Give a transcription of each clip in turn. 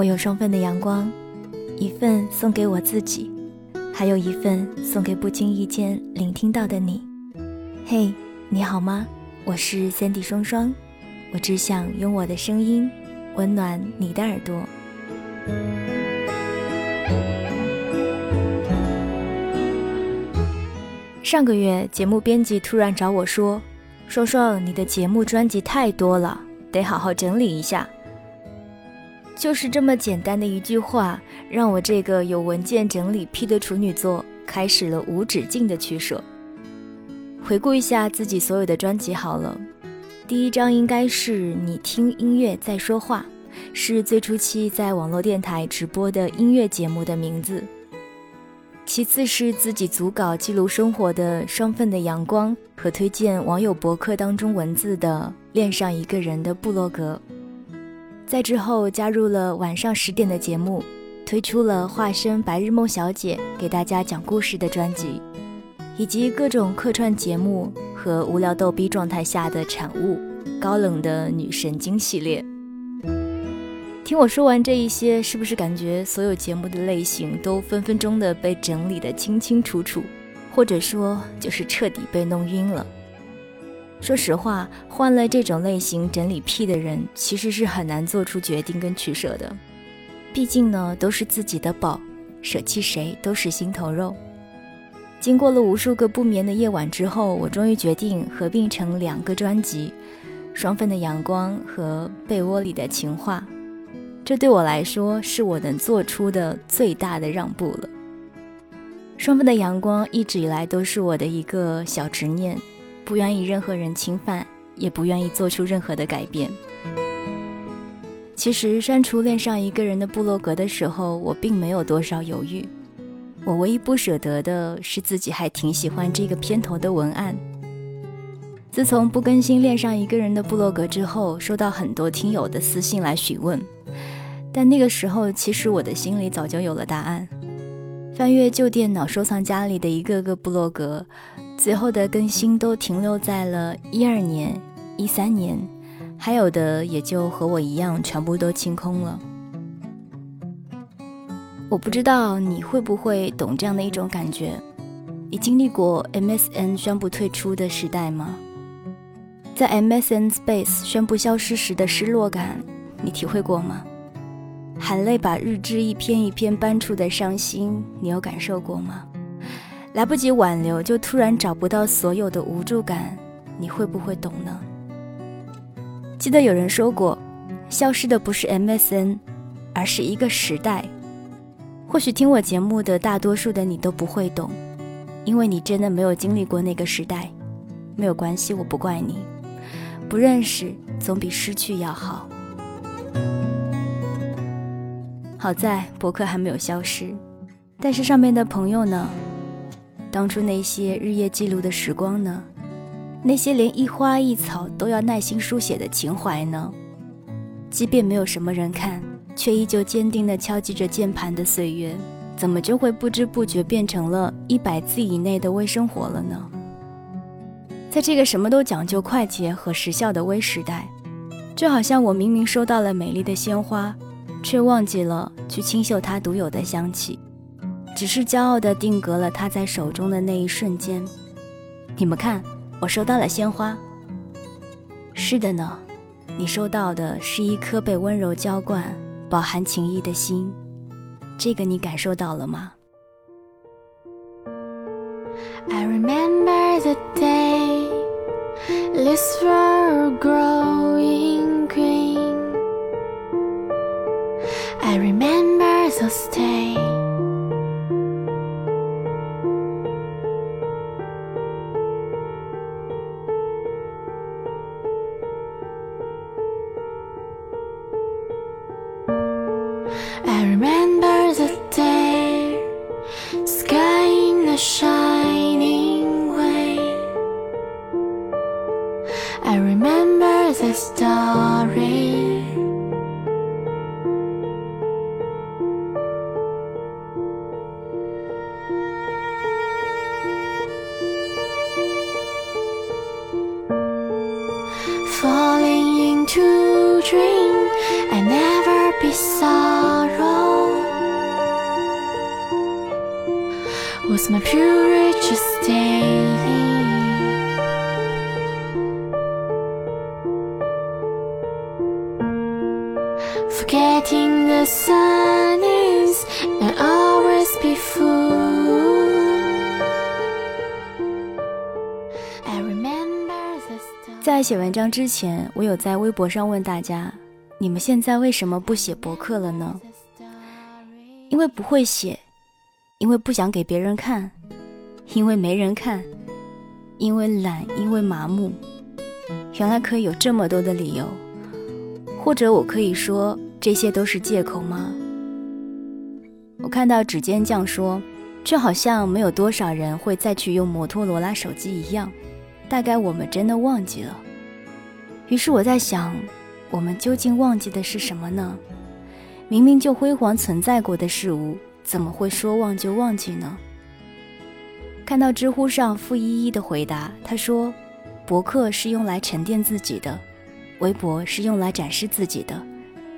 我有双份的阳光，一份送给我自己，还有一份送给不经意间聆听到的你。嘿，你好吗？我是三 D 双双，我只想用我的声音温暖你的耳朵。上个月，节目编辑突然找我说：“双双，你的节目专辑太多了，得好好整理一下。”就是这么简单的一句话，让我这个有文件整理癖的处女座开始了无止境的取舍。回顾一下自己所有的专辑好了，第一张应该是你听音乐在说话，是最初期在网络电台直播的音乐节目的名字。其次是自己组稿记录生活的双份的阳光和推荐网友博客当中文字的恋上一个人的部落格。在之后加入了晚上十点的节目，推出了化身白日梦小姐给大家讲故事的专辑，以及各种客串节目和无聊逗逼状态下的产物高冷的女神经系列。听我说完这一些，是不是感觉所有节目的类型都分分钟的被整理的清清楚楚，或者说就是彻底被弄晕了？说实话，换了这种类型整理癖的人，其实是很难做出决定跟取舍的。毕竟呢，都是自己的宝，舍弃谁都是心头肉。经过了无数个不眠的夜晚之后，我终于决定合并成两个专辑：双份的阳光和被窝里的情话。这对我来说是我能做出的最大的让步了。双份的阳光一直以来都是我的一个小执念，不愿意任何人侵犯，也不愿意做出任何的改变。其实删除恋上一个人的部落格的时候，我并没有多少犹豫。我唯一不舍得的是自己还挺喜欢这个片头的文案。自从不更新恋上一个人的部落格之后，收到很多听友的私信来询问。但那个时候，其实我的心里早就有了答案。翻阅旧电脑收藏夹里的一个个部落格，最后的更新都停留在了一二年、一三年，还有的也就和我一样，全部都清空了。我不知道你会不会懂这样的一种感觉？你经历过 MSN 宣布退出的时代吗？在 MSN Space 宣布消失时的失落感，你体会过吗？含泪把日志一篇一篇搬出的伤心，你有感受过吗？来不及挽留就突然找不到所有的无助感，你会不会懂呢？记得有人说过，消失的不是 MSN，而是一个时代。或许听我节目的大多数的你都不会懂，因为你真的没有经历过那个时代。没有关系，我不怪你。不认识总比失去要好。好在博客还没有消失，但是上面的朋友呢？当初那些日夜记录的时光呢？那些连一花一草都要耐心书写的情怀呢？即便没有什么人看，却依旧坚定地敲击着键盘的岁月，怎么就会不知不觉变成了一百字以内的微生活了呢？在这个什么都讲究快捷和时效的微时代，就好像我明明收到了美丽的鲜花。却忘记了去清嗅它独有的香气，只是骄傲地定格了他在手中的那一瞬间。你们看，我收到了鲜花。是的呢，你收到的是一颗被温柔浇灌、饱含情意的心。这个你感受到了吗？I remember the day leaves were growing green. I remember those days. Sun is and always be fool. I remember the stars. 在写文章之前，我有在微博上问大家：你们现在为什么不写博客了呢？因为不会写，因为不想给别人看，因为没人看，因为懒，因为麻木。原来可以有这么多的理由，或者我可以说这些都是借口吗？我看到指尖酱说，就好像没有多少人会再去用摩托罗拉手机一样，大概我们真的忘记了。于是我在想，我们究竟忘记的是什么呢？明明就辉煌存在过的事物，怎么会说忘就忘记呢？看到知乎上付依依的回答，她说：“博客是用来沉淀自己的，微博是用来展示自己的，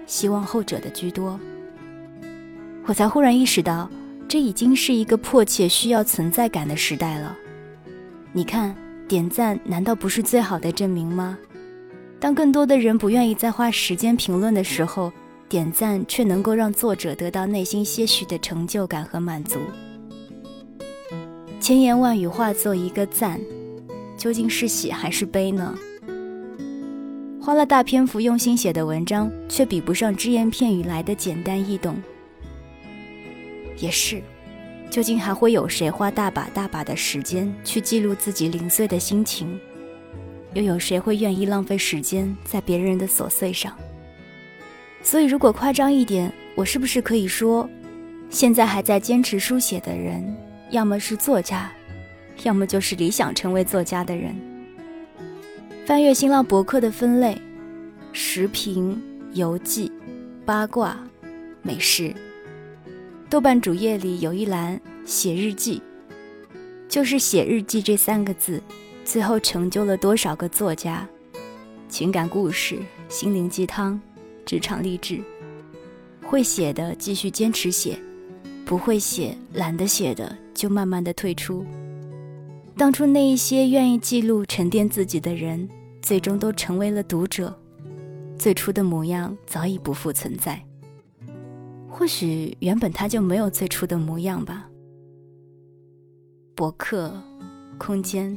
希望后者的居多。”我才忽然意识到，这已经是一个迫切需要存在感的时代了。你看，点赞难道不是最好的证明吗？当更多的人不愿意再花时间评论的时候，点赞却能够让作者得到内心些许的成就感和满足。千言万语化作一个赞，究竟是喜还是悲呢？花了大篇幅用心写的文章，却比不上只言片语来的简单易懂。也是，究竟还会有谁花大把大把的时间去记录自己零碎的心情？又有谁会愿意浪费时间在别人的琐碎上？所以，如果夸张一点，我是不是可以说，现在还在坚持书写的人，要么是作家，要么就是理想成为作家的人？翻阅新浪博客的分类，时评、游记、八卦、美食。豆瓣主页里有一栏写日记，就是写日记这三个字，最后成就了多少个作家？情感故事、心灵鸡汤。职场励志，会写的继续坚持写，不会写、懒得写的就慢慢的退出。当初那一些愿意记录、沉淀自己的人，最终都成为了读者，最初的模样早已不复存在。或许原本他就没有最初的模样吧。博客、空间，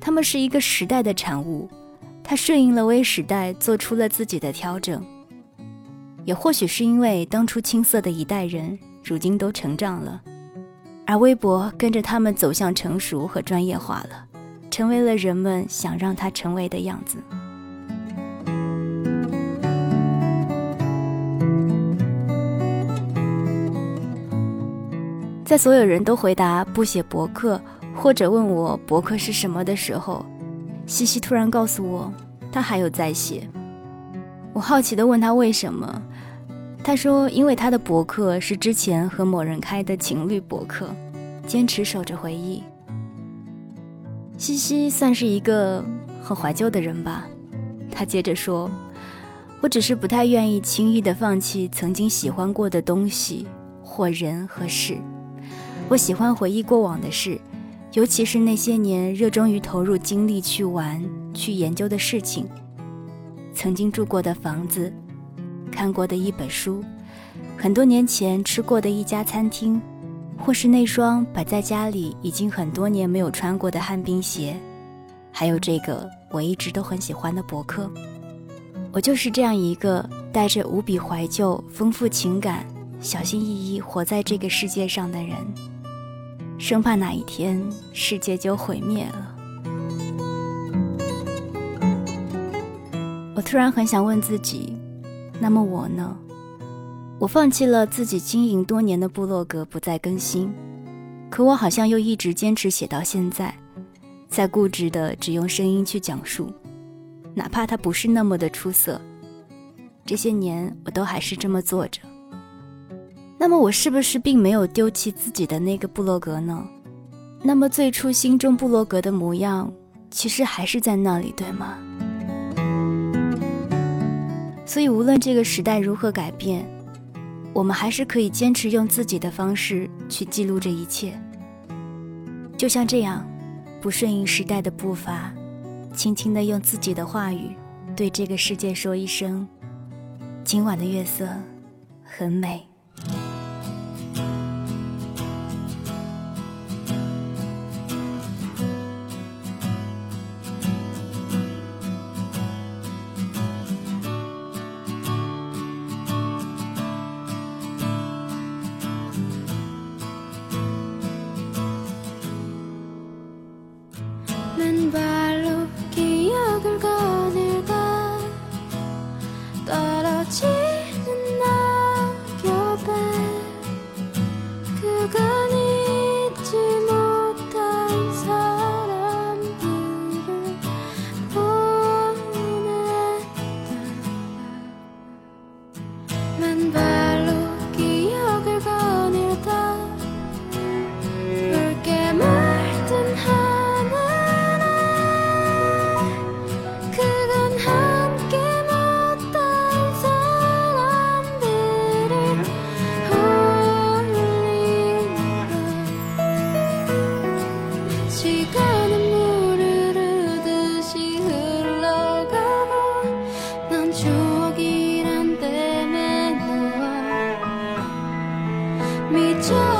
他们是一个时代的产物，它顺应了微时代，做出了自己的调整。也或许是因为当初青涩的一代人，如今都成长了，而微博跟着他们走向成熟和专业化了，成为了人们想让它成为的样子。在所有人都回答不写博客，或者问我博客是什么的时候，西西突然告诉我，他还有在写。我好奇地问他为什么。他说：“因为他的博客是之前和某人开的情侣博客，坚持守着回忆。”西西算是一个很怀旧的人吧。他接着说：“我只是不太愿意轻易地放弃曾经喜欢过的东西或人和事。我喜欢回忆过往的事，尤其是那些年热衷于投入精力去玩、去研究的事情，曾经住过的房子。”看过的一本书，很多年前吃过的一家餐厅，或是那双摆在家里已经很多年没有穿过的旱冰鞋，还有这个我一直都很喜欢的博客。我就是这样一个带着无比怀旧、丰富情感、小心翼翼活在这个世界上的人，生怕哪一天世界就毁灭了。我突然很想问自己。那么我呢？我放弃了自己经营多年的部落格，不再更新，可我好像又一直坚持写到现在，在固执的只用声音去讲述，哪怕它不是那么的出色。这些年我都还是这么做着。那么我是不是并没有丢弃自己的那个部落格呢？那么最初心中部落格的模样，其实还是在那里，对吗？所以，无论这个时代如何改变，我们还是可以坚持用自己的方式去记录这一切。就像这样，不顺应时代的步伐，轻轻地用自己的话语，对这个世界说一声：今晚的月色很美。米酒。